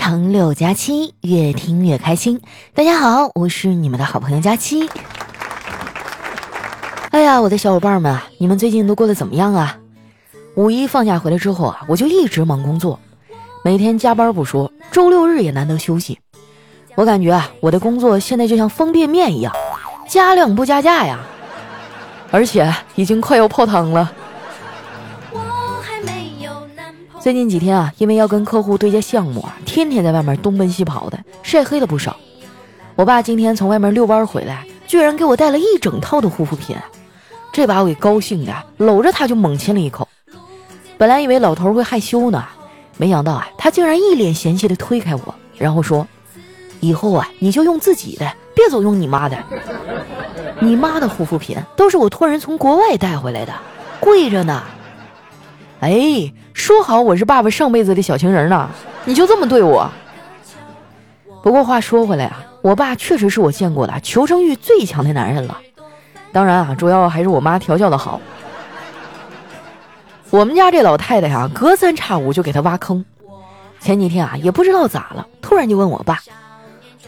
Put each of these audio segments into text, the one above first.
长六加七，越听越开心。大家好，我是你们的好朋友佳期。哎呀，我的小伙伴们，你们最近都过得怎么样啊？五一放假回来之后啊，我就一直忙工作，每天加班不说，周六日也难得休息。我感觉啊，我的工作现在就像方便面一样，加量不加价呀，而且已经快要泡汤了。最近几天啊，因为要跟客户对接项目啊，天天在外面东奔西跑的，晒黑了不少。我爸今天从外面遛弯回来，居然给我带了一整套的护肤品，这把我给高兴的，搂着他就猛亲了一口。本来以为老头会害羞呢，没想到啊，他竟然一脸嫌弃的推开我，然后说：“以后啊，你就用自己的，别总用你妈的。你妈的护肤品都是我托人从国外带回来的，贵着呢。”哎，说好我是爸爸上辈子的小情人呢，你就这么对我？不过话说回来啊，我爸确实是我见过的求生欲最强的男人了。当然啊，主要还是我妈调教的好。我们家这老太太呀，隔三差五就给他挖坑。前几天啊，也不知道咋了，突然就问我爸：“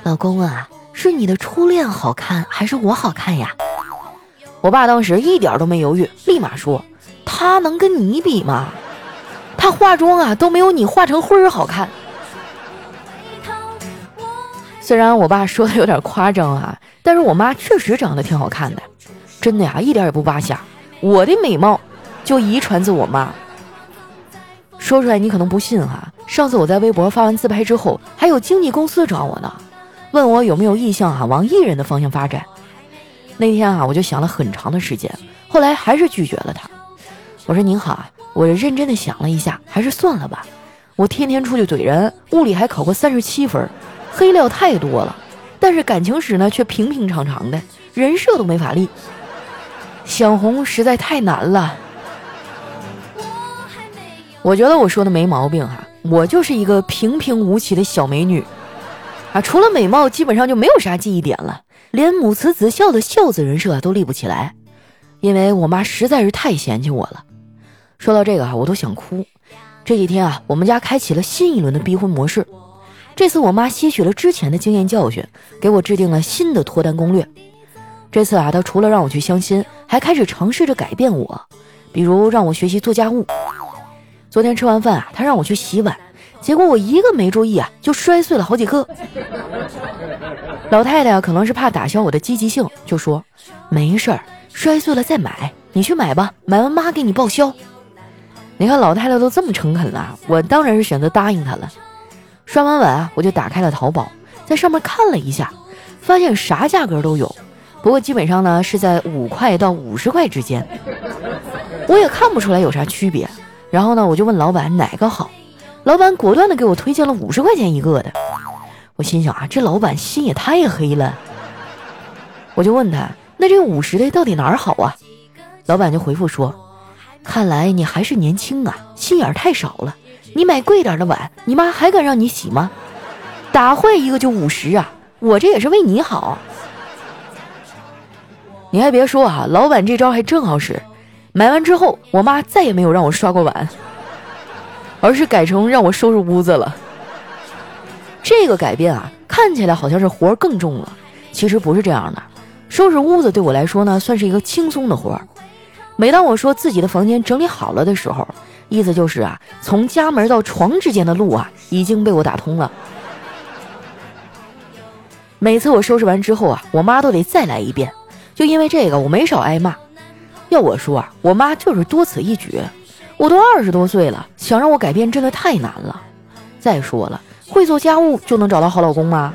老公啊，是你的初恋好看，还是我好看呀？”我爸当时一点都没犹豫，立马说。他能跟你比吗？她化妆啊都没有你化成灰儿好看。虽然我爸说的有点夸张啊，但是我妈确实长得挺好看的，真的呀，一点也不扒瞎。我的美貌就遗传自我妈。说出来你可能不信哈，上次我在微博发完自拍之后，还有经纪公司找我呢，问我有没有意向啊往艺人的方向发展。那天啊，我就想了很长的时间，后来还是拒绝了他。我说您好啊，我认真的想了一下，还是算了吧。我天天出去怼人，物理还考过三十七分，黑料太多了。但是感情史呢，却平平常常的，人设都没法立。想红实在太难了。我觉得我说的没毛病哈，我就是一个平平无奇的小美女啊，除了美貌，基本上就没有啥记忆点了，连母慈子孝的孝子人设都立不起来，因为我妈实在是太嫌弃我了。说到这个啊，我都想哭。这几天啊，我们家开启了新一轮的逼婚模式。这次我妈吸取了之前的经验教训，给我制定了新的脱单攻略。这次啊，她除了让我去相亲，还开始尝试着改变我，比如让我学习做家务。昨天吃完饭啊，她让我去洗碗，结果我一个没注意啊，就摔碎了好几个。老太太可能是怕打消我的积极性，就说：“没事儿，摔碎了再买，你去买吧，买完妈给你报销。”你看老太太都这么诚恳了，我当然是选择答应她了。刷完碗啊，我就打开了淘宝，在上面看了一下，发现啥价格都有，不过基本上呢是在五块到五十块之间，我也看不出来有啥区别。然后呢，我就问老板哪个好，老板果断的给我推荐了五十块钱一个的。我心想啊，这老板心也太黑了。我就问他，那这五十的到底哪儿好啊？老板就回复说。看来你还是年轻啊，心眼太少了。你买贵点的碗，你妈还敢让你洗吗？打坏一个就五十啊！我这也是为你好。你还别说啊，老板这招还正好使。买完之后，我妈再也没有让我刷过碗，而是改成让我收拾屋子了。这个改变啊，看起来好像是活更重了，其实不是这样的。收拾屋子对我来说呢，算是一个轻松的活儿。每当我说自己的房间整理好了的时候，意思就是啊，从家门到床之间的路啊，已经被我打通了。每次我收拾完之后啊，我妈都得再来一遍，就因为这个我没少挨骂。要我说啊，我妈就是多此一举。我都二十多岁了，想让我改变真的太难了。再说了，会做家务就能找到好老公吗？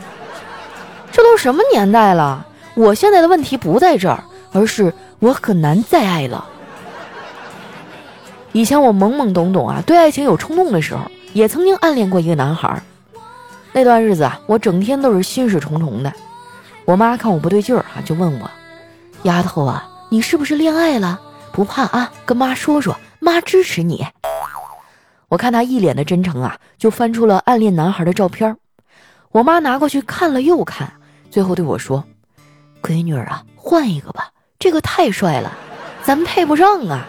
这都什么年代了？我现在的问题不在这儿，而是。我很难再爱了。以前我懵懵懂懂啊，对爱情有冲动的时候，也曾经暗恋过一个男孩。那段日子啊，我整天都是心事重重的。我妈看我不对劲儿啊，就问我：“丫头啊，你是不是恋爱了？不怕啊，跟妈说说，妈支持你。”我看她一脸的真诚啊，就翻出了暗恋男孩的照片。我妈拿过去看了又看，最后对我说：“闺女儿啊，换一个吧。”这个太帅了，咱们配不上啊！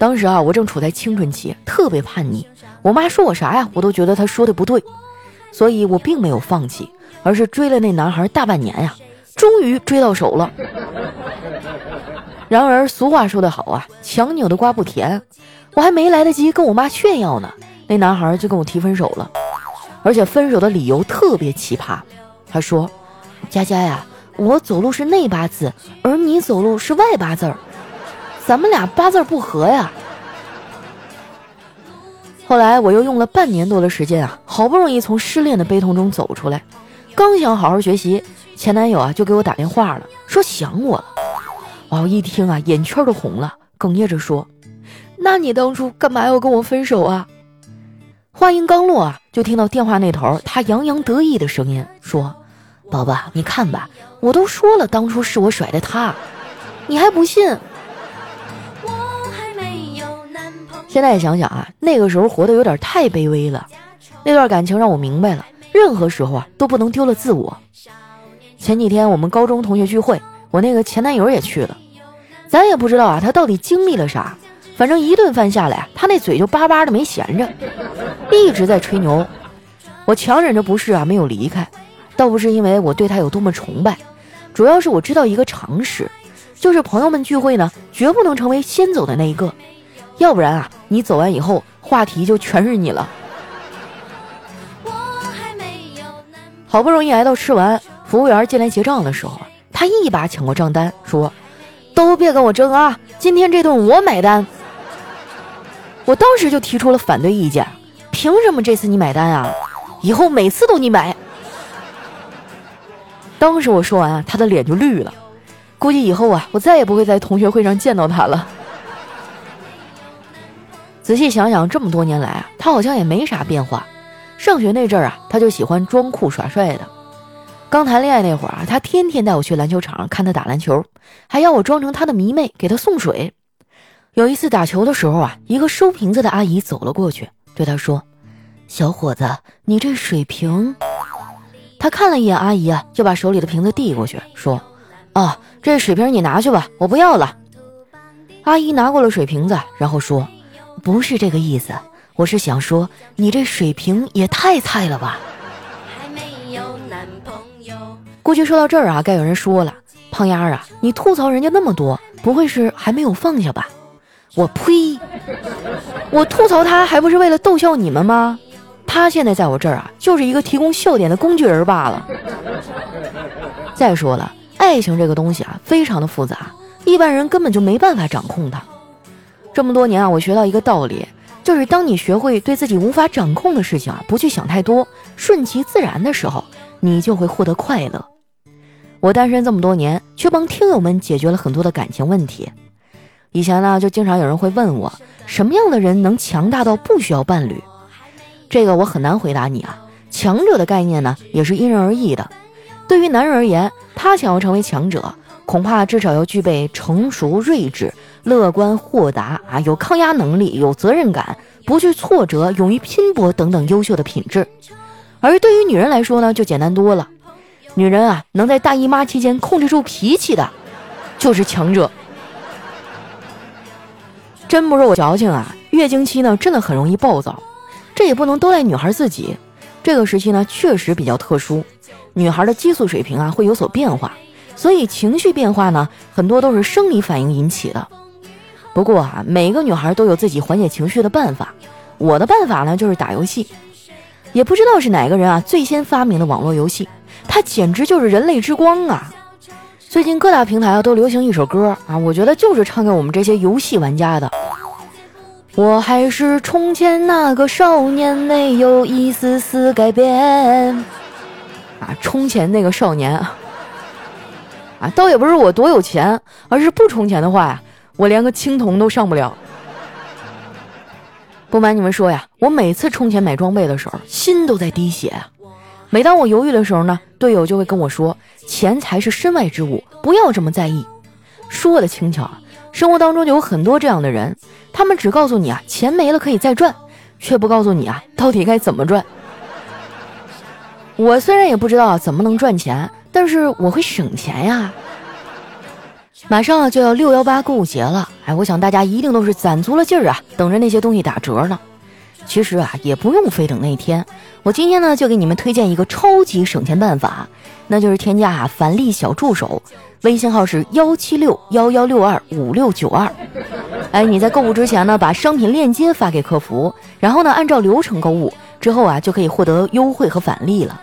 当时啊，我正处在青春期，特别叛逆，我妈说我啥呀，我都觉得她说的不对，所以我并没有放弃，而是追了那男孩大半年呀，终于追到手了。然而俗话说得好啊，强扭的瓜不甜，我还没来得及跟我妈炫耀呢，那男孩就跟我提分手了，而且分手的理由特别奇葩，他说：“佳佳呀，我走路是内八字，而你走路是外八字儿，咱们俩八字不合呀。”后来我又用了半年多的时间啊，好不容易从失恋的悲痛中走出来，刚想好好学习，前男友啊就给我打电话了，说想我了。我一听啊，眼圈都红了，哽咽着说：“那你当初干嘛要跟我分手啊？”话音刚落啊，就听到电话那头他洋洋得意的声音说：“宝宝，你看吧，我都说了，当初是我甩的他，你还不信。”现在想想啊，那个时候活得有点太卑微了。那段感情让我明白了，任何时候啊都不能丢了自我。前几天我们高中同学聚会，我那个前男友也去了。咱也不知道啊，他到底经历了啥。反正一顿饭下来，他那嘴就巴巴的没闲着，一直在吹牛。我强忍着不适啊，没有离开。倒不是因为我对他有多么崇拜，主要是我知道一个常识，就是朋友们聚会呢，绝不能成为先走的那一个。要不然啊，你走完以后，话题就全是你了。好不容易挨到吃完，服务员进来结账的时候，他一把抢过账单，说：“都别跟我争啊，今天这顿我买单。”我当时就提出了反对意见：“凭什么这次你买单啊？以后每次都你买。”当时我说完，他的脸就绿了，估计以后啊，我再也不会在同学会上见到他了。仔细想想，这么多年来啊，他好像也没啥变化。上学那阵儿啊，他就喜欢装酷耍帅的。刚谈恋爱那会儿啊，他天天带我去篮球场看他打篮球，还要我装成他的迷妹给他送水。有一次打球的时候啊，一个收瓶子的阿姨走了过去，对他说：“小伙子，你这水瓶……”他看了一眼阿姨啊，就把手里的瓶子递过去，说：“啊，这水瓶你拿去吧，我不要了。”阿姨拿过了水瓶子，然后说。不是这个意思，我是想说，你这水平也太菜了吧！还没有男朋友估计说到这儿啊，该有人说了，胖丫儿啊，你吐槽人家那么多，不会是还没有放下吧？我呸！我吐槽他还不是为了逗笑你们吗？他现在在我这儿啊，就是一个提供笑点的工具人罢了。再说了，爱情这个东西啊，非常的复杂，一般人根本就没办法掌控它。这么多年啊，我学到一个道理，就是当你学会对自己无法掌控的事情啊，不去想太多，顺其自然的时候，你就会获得快乐。我单身这么多年，却帮听友们解决了很多的感情问题。以前呢，就经常有人会问我，什么样的人能强大到不需要伴侣？这个我很难回答你啊。强者的概念呢，也是因人而异的。对于男人而言，他想要成为强者。恐怕至少要具备成熟、睿智、乐观、豁达啊，有抗压能力、有责任感、不惧挫折、勇于拼搏等等优秀的品质。而对于女人来说呢，就简单多了。女人啊，能在大姨妈期间控制住脾气的，就是强者。真不是我矫情啊，月经期呢，真的很容易暴躁。这也不能都赖女孩自己，这个时期呢，确实比较特殊，女孩的激素水平啊，会有所变化。所以情绪变化呢，很多都是生理反应引起的。不过啊，每个女孩都有自己缓解情绪的办法。我的办法呢，就是打游戏。也不知道是哪个人啊，最先发明的网络游戏，它简直就是人类之光啊！最近各大平台啊都流行一首歌啊，我觉得就是唱给我们这些游戏玩家的。我还是从前那个少年，没有一丝丝改变。啊，充钱那个少年。啊，倒也不是我多有钱，而是不充钱的话呀，我连个青铜都上不了。不瞒你们说呀，我每次充钱买装备的时候，心都在滴血啊。每当我犹豫的时候呢，队友就会跟我说：“钱财是身外之物，不要这么在意。”说的轻巧啊，生活当中就有很多这样的人，他们只告诉你啊，钱没了可以再赚，却不告诉你啊，到底该怎么赚。我虽然也不知道怎么能赚钱。但是我会省钱呀！马上就要六幺八购物节了，哎，我想大家一定都是攒足了劲儿啊，等着那些东西打折呢。其实啊，也不用非等那一天。我今天呢，就给你们推荐一个超级省钱办法，那就是添加啊返利小助手，微信号是幺七六幺幺六二五六九二。哎，你在购物之前呢，把商品链接发给客服，然后呢，按照流程购物之后啊，就可以获得优惠和返利了。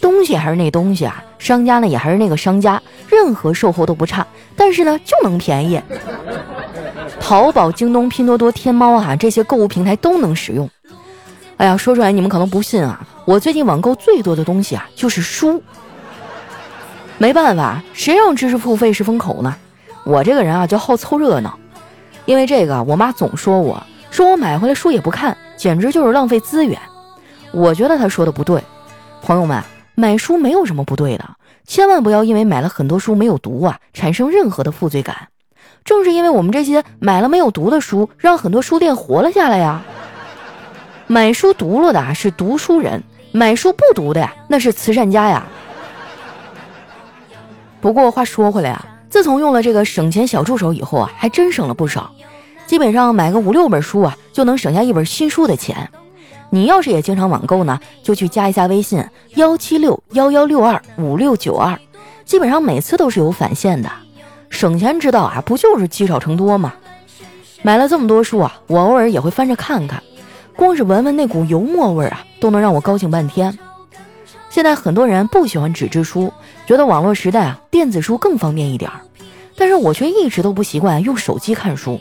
东西还是那东西啊，商家呢也还是那个商家，任何售后都不差，但是呢就能便宜。淘宝、京东、拼多多、天猫啊，这些购物平台都能使用。哎呀，说出来你们可能不信啊，我最近网购最多的东西啊就是书。没办法，谁让知识付费是风口呢？我这个人啊就好凑热闹，因为这个我妈总说我，说我买回来书也不看，简直就是浪费资源。我觉得她说的不对，朋友们，买书没有什么不对的，千万不要因为买了很多书没有读啊，产生任何的负罪感。正是因为我们这些买了没有读的书，让很多书店活了下来呀。买书读了的是读书人，买书不读的呀，那是慈善家呀。不过话说回来啊，自从用了这个省钱小助手以后啊，还真省了不少。基本上买个五六本书啊，就能省下一本新书的钱。你要是也经常网购呢，就去加一下微信幺七六幺幺六二五六九二，基本上每次都是有返现的。省钱之道啊，不就是积少成多吗？买了这么多书啊，我偶尔也会翻着看看。光是闻闻那股油墨味啊，都能让我高兴半天。现在很多人不喜欢纸质书，觉得网络时代啊，电子书更方便一点儿。但是我却一直都不习惯用手机看书。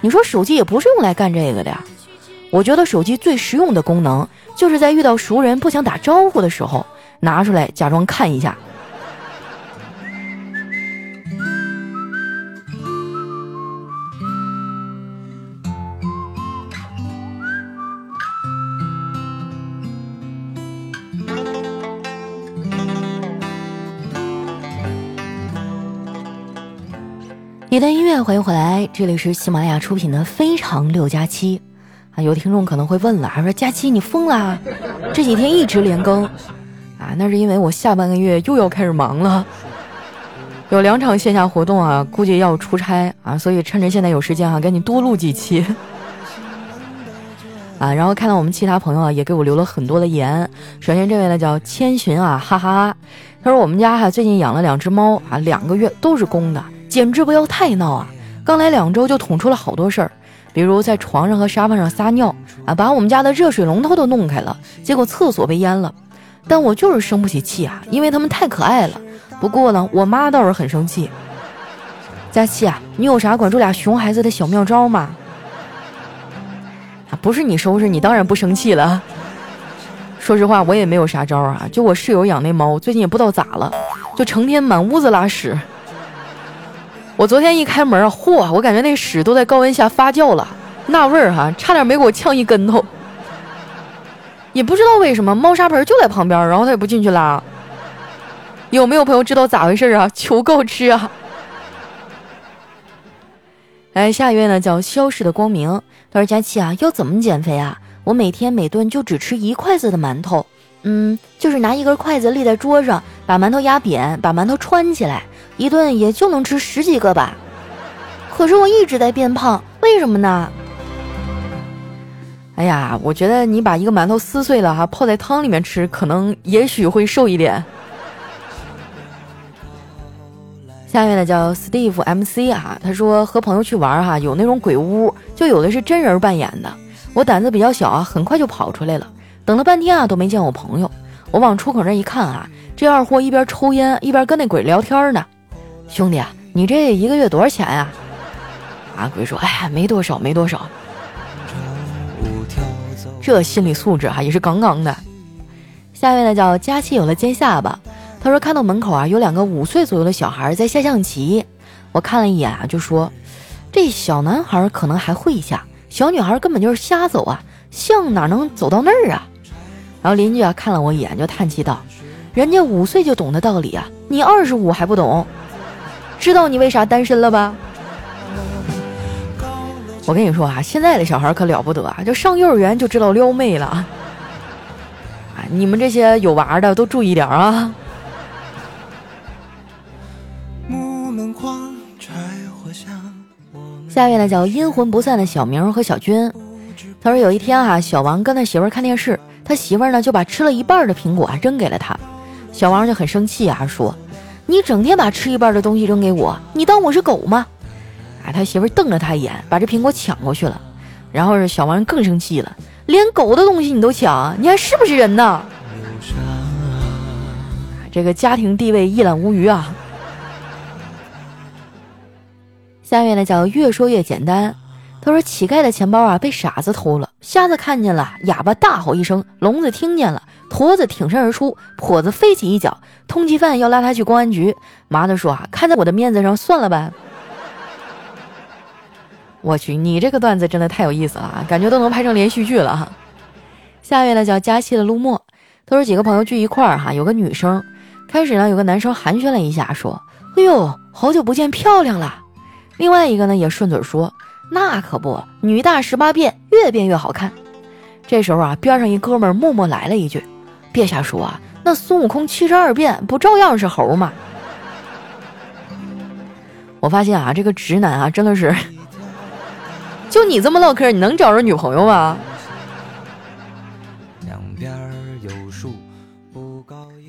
你说手机也不是用来干这个的呀？我觉得手机最实用的功能，就是在遇到熟人不想打招呼的时候，拿出来假装看一下。一段音乐，欢迎回来，这里是喜马拉雅出品的《非常六加七》有听众可能会问了，说佳期你疯了？这几天一直连更啊？那是因为我下半个月又要开始忙了，有两场线下活动啊，估计要出差啊，所以趁着现在有时间啊，赶紧多录几期啊。然后看到我们其他朋友啊，也给我留了很多的言。首先这位呢叫千寻啊，哈哈，他说我们家哈最近养了两只猫啊，两个月都是公的。简直不要太闹啊！刚来两周就捅出了好多事儿，比如在床上和沙发上撒尿啊，把我们家的热水龙头都弄开了，结果厕所被淹了。但我就是生不起气啊，因为他们太可爱了。不过呢，我妈倒是很生气。佳期啊，你有啥管住俩熊孩子的小妙招吗？啊，不是你收拾，你当然不生气了。说实话，我也没有啥招啊。就我室友养那猫，最近也不知道咋了，就成天满屋子拉屎。我昨天一开门啊，嚯！我感觉那屎都在高温下发酵了，那味儿哈，差点没给我呛一跟头。也不知道为什么，猫砂盆就在旁边，然后它也不进去拉。有没有朋友知道咋回事啊？求告知啊！哎，下一位呢叫消逝的光明，他说：“佳琪啊，要怎么减肥啊？我每天每顿就只吃一筷子的馒头，嗯，就是拿一根筷子立在桌上，把馒头压扁，把馒头穿起来。”一顿也就能吃十几个吧，可是我一直在变胖，为什么呢？哎呀，我觉得你把一个馒头撕碎了哈，泡在汤里面吃，可能也许会瘦一点。下面呢叫 Steve MC 啊，他说和朋友去玩哈，有那种鬼屋，就有的是真人扮演的。我胆子比较小啊，很快就跑出来了，等了半天啊都没见我朋友。我往出口那一看啊，这二货一边抽烟一边跟那鬼聊天呢。兄弟啊，你这一个月多少钱呀？啊，鬼说，哎，没多少，没多少。这心理素质啊，也是杠杠的。下面呢叫佳期有了尖下巴，他说看到门口啊有两个五岁左右的小孩在下象棋，我看了一眼啊，就说这小男孩可能还会下，小女孩根本就是瞎走啊，象哪能走到那儿啊？然后邻居啊看了我一眼，就叹气道：“人家五岁就懂的道理啊，你二十五还不懂。”知道你为啥单身了吧？我跟你说啊，现在的小孩可了不得啊，就上幼儿园就知道撩妹了啊！你们这些有娃的都注意点啊！下面呢叫阴魂不散的小明和小军，他说有一天哈，小王跟他媳妇儿看电视，他媳妇儿呢就把吃了一半的苹果啊扔给了他，小王就很生气啊，说：“你整天把吃一半的东西扔给我，你当我是狗吗？”啊，他媳妇瞪了他一眼，把这苹果抢过去了。然后是小王更生气了，连狗的东西你都抢，你还是不是人呢？这个家庭地位一览无余啊。下面呢叫越说越简单。他说：“乞丐的钱包啊被傻子偷了，瞎子看见了，哑巴大吼一声，聋子听见了，驼子挺身而出，跛子飞起一脚，通缉犯要拉他去公安局。麻子说啊，看在我的面子上，算了吧。”我去，你这个段子真的太有意思了啊，感觉都能拍成连续剧了哈。下面呢叫佳期的陆墨，他说几个朋友聚一块儿哈，有个女生，开始呢有个男生寒暄了一下，说：“哎呦，好久不见，漂亮了。”另外一个呢也顺嘴说。那可不，女大十八变，越变越好看。这时候啊，边上一哥们默默来了一句：“别瞎说啊，那孙悟空七十二变不照样是猴吗？” 我发现啊，这个直男啊，真的是，就你这么唠嗑，你能找着女朋友吗？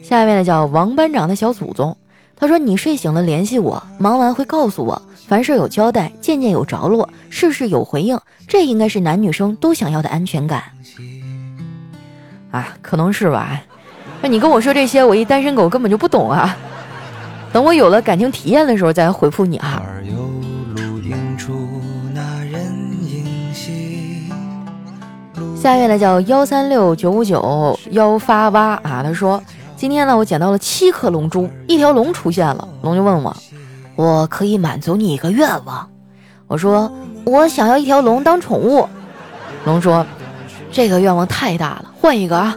下一位呢，叫王班长的小祖宗，他说：“你睡醒了联系我，忙完会告诉我。”凡事有交代，件件有着落，事事有回应，这应该是男女生都想要的安全感啊，可能是吧？那你跟我说这些，我一单身狗根本就不懂啊。等我有了感情体验的时候再回复你啊。下一位呢叫幺三六九五九幺发蛙啊，他说今天呢我捡到了七颗龙珠，一条龙出现了，龙就问我。我可以满足你一个愿望，我说我想要一条龙当宠物。龙说这个愿望太大了，换一个啊。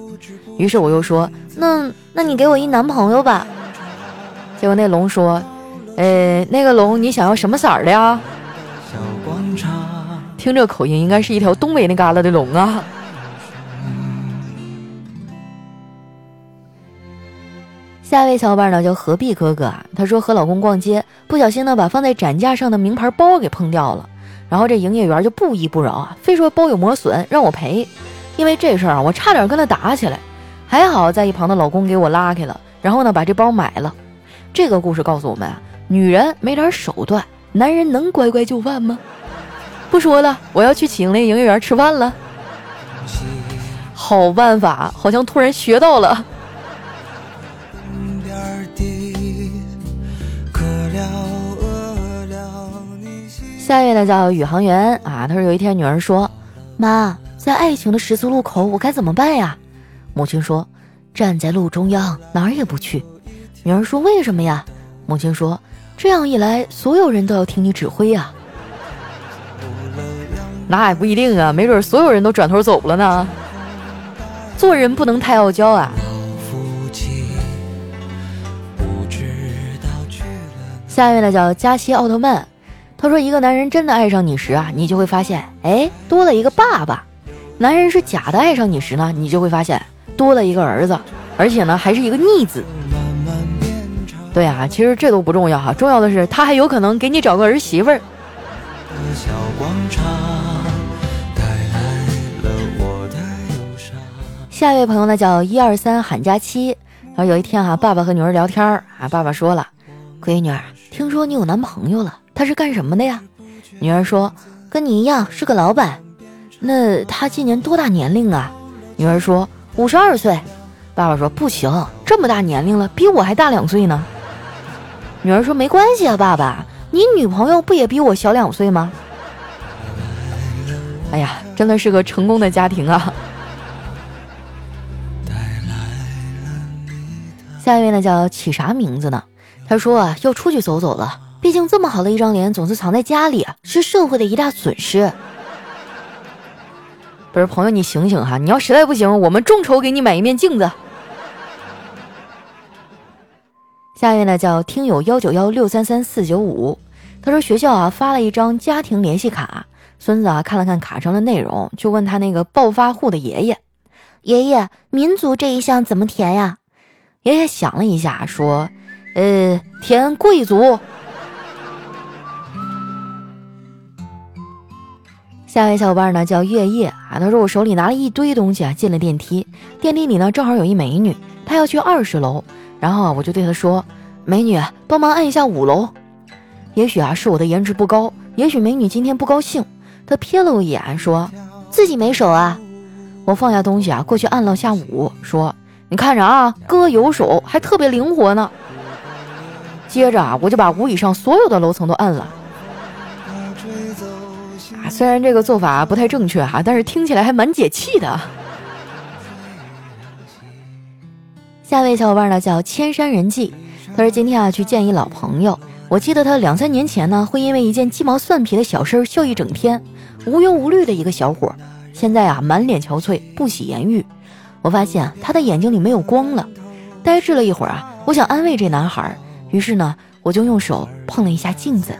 于是我又说那那你给我一男朋友吧。结果那龙说，呃，那个龙你想要什么色儿的呀？听这口音，应该是一条东北那旮旯的龙啊。下一位小伙伴呢叫何必哥哥啊，他说和老公逛街，不小心呢把放在展架上的名牌包给碰掉了，然后这营业员就不依不饶啊，非说包有磨损让我赔。因为这事儿啊，我差点跟他打起来，还好在一旁的老公给我拉开了，然后呢把这包买了。这个故事告诉我们啊，女人没点手段，男人能乖乖就范吗？不说了，我要去请那营业员吃饭了。好办法，好像突然学到了。下一位呢叫宇航员啊，他说有一天女儿说：“妈，在爱情的十字路口，我该怎么办呀？”母亲说：“站在路中央，哪儿也不去。”女儿说：“为什么呀？”母亲说：“这样一来，所有人都要听你指挥呀。”那也不一定啊，没准所有人都转头走了呢。做人不能太傲娇啊。下一位呢叫加西奥特曼。他说：“一个男人真的爱上你时啊，你就会发现，哎，多了一个爸爸；男人是假的爱上你时呢，你就会发现多了一个儿子，而且呢，还是一个逆子。对啊，其实这都不重要哈，重要的是他还有可能给你找个儿媳妇儿。”下一位朋友呢叫一二三喊加七。然后有一天哈，爸爸和女儿聊天儿啊，爸爸说了：“闺女，听说你有男朋友了。”他是干什么的呀？女儿说：“跟你一样是个老板。”那他今年多大年龄啊？女儿说：“五十二岁。”爸爸说：“不行，这么大年龄了，比我还大两岁呢。”女儿说：“没关系啊，爸爸，你女朋友不也比我小两岁吗？”哎呀，真的是个成功的家庭啊！下一位呢，叫起啥名字呢？他说啊，要出去走走了。毕竟这么好的一张脸总是藏在家里，是社会的一大损失。不是朋友，你醒醒哈！你要实在不行，我们众筹给你买一面镜子。下一位呢，叫听友幺九幺六三三四九五，他说学校啊发了一张家庭联系卡，孙子啊看了看卡上的内容，就问他那个暴发户的爷爷：“爷爷，民族这一项怎么填呀？”爷爷想了一下，说：“呃，填贵族。”下一位小伙伴呢叫月夜啊，他说我手里拿了一堆东西啊，进了电梯，电梯里呢正好有一美女，她要去二十楼，然后啊我就对她说：“美女，帮忙按一下五楼。”也许啊是我的颜值不高，也许美女今天不高兴，她瞥了我一眼，说自己没手啊。我放下东西啊，过去按了下五，说：“你看着啊，哥有手，还特别灵活呢。”接着啊，我就把五以上所有的楼层都按了。虽然这个做法不太正确哈，但是听起来还蛮解气的。下一位小伙伴呢叫千山人迹，他说今天啊去见一老朋友。我记得他两三年前呢，会因为一件鸡毛蒜皮的小事笑一整天，无忧无虑的一个小伙，现在啊满脸憔悴，不喜言语。我发现他的眼睛里没有光了，呆滞了一会儿啊，我想安慰这男孩，于是呢，我就用手碰了一下镜子。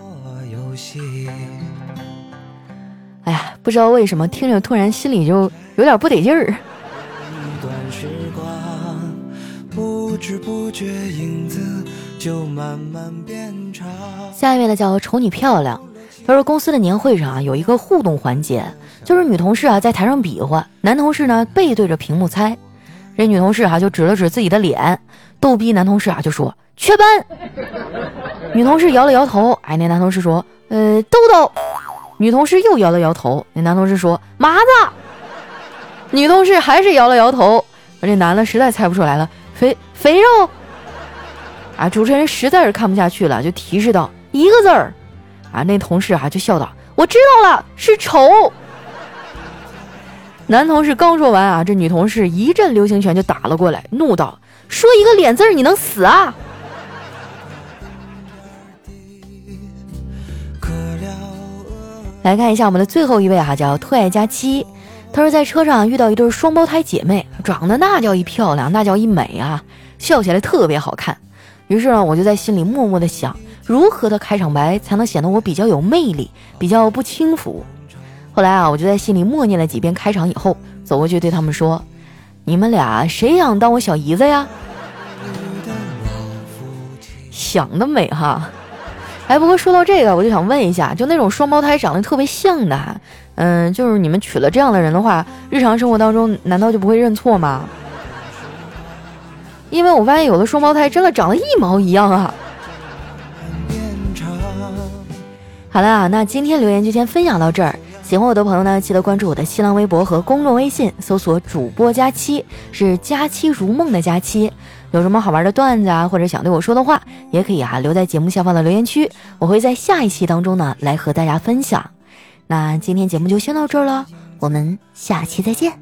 哎呀，不知道为什么听着突然心里就有点不得劲儿。下一位呢叫瞅你漂亮，他说公司的年会上啊有一个互动环节，就是女同事啊在台上比划，男同事呢背对着屏幕猜。这女同事哈就指了指自己的脸，逗逼男同事啊就说缺班。女同事摇了摇头，哎，那男同事说呃豆豆。女同事又摇了摇头，那男同事说麻子。女同事还是摇了摇头，而这男的实在猜不出来了，肥肥肉。啊！主持人实在是看不下去了，就提示道：“一个字儿。”啊，那同事啊就笑道：“我知道了，是丑。”男同事刚说完啊，这女同事一阵流星拳就打了过来，怒道：“说一个脸字儿，你能死啊？”来看一下我们的最后一位哈，叫特爱佳期。他说在车上遇到一对双胞胎姐妹，长得那叫一漂亮，那叫一美啊，笑起来特别好看。于是呢，我就在心里默默的想，如何的开场白才能显得我比较有魅力，比较不轻浮。后来啊，我就在心里默念了几遍开场以后，走过去对他们说：“你们俩谁想当我小姨子呀？”想得美哈！哎，不过说到这个，我就想问一下，就那种双胞胎长得特别像的，嗯，就是你们娶了这样的人的话，日常生活当中难道就不会认错吗？因为我发现有的双胞胎真的长得一毛一样啊！好了啊，那今天留言就先分享到这儿。喜欢我的朋友呢，记得关注我的新浪微博和公众微信，搜索“主播佳期”，是“佳期如梦”的佳期。有什么好玩的段子啊，或者想对我说的话，也可以啊留在节目下方的留言区，我会在下一期当中呢来和大家分享。那今天节目就先到这儿了，我们下期再见。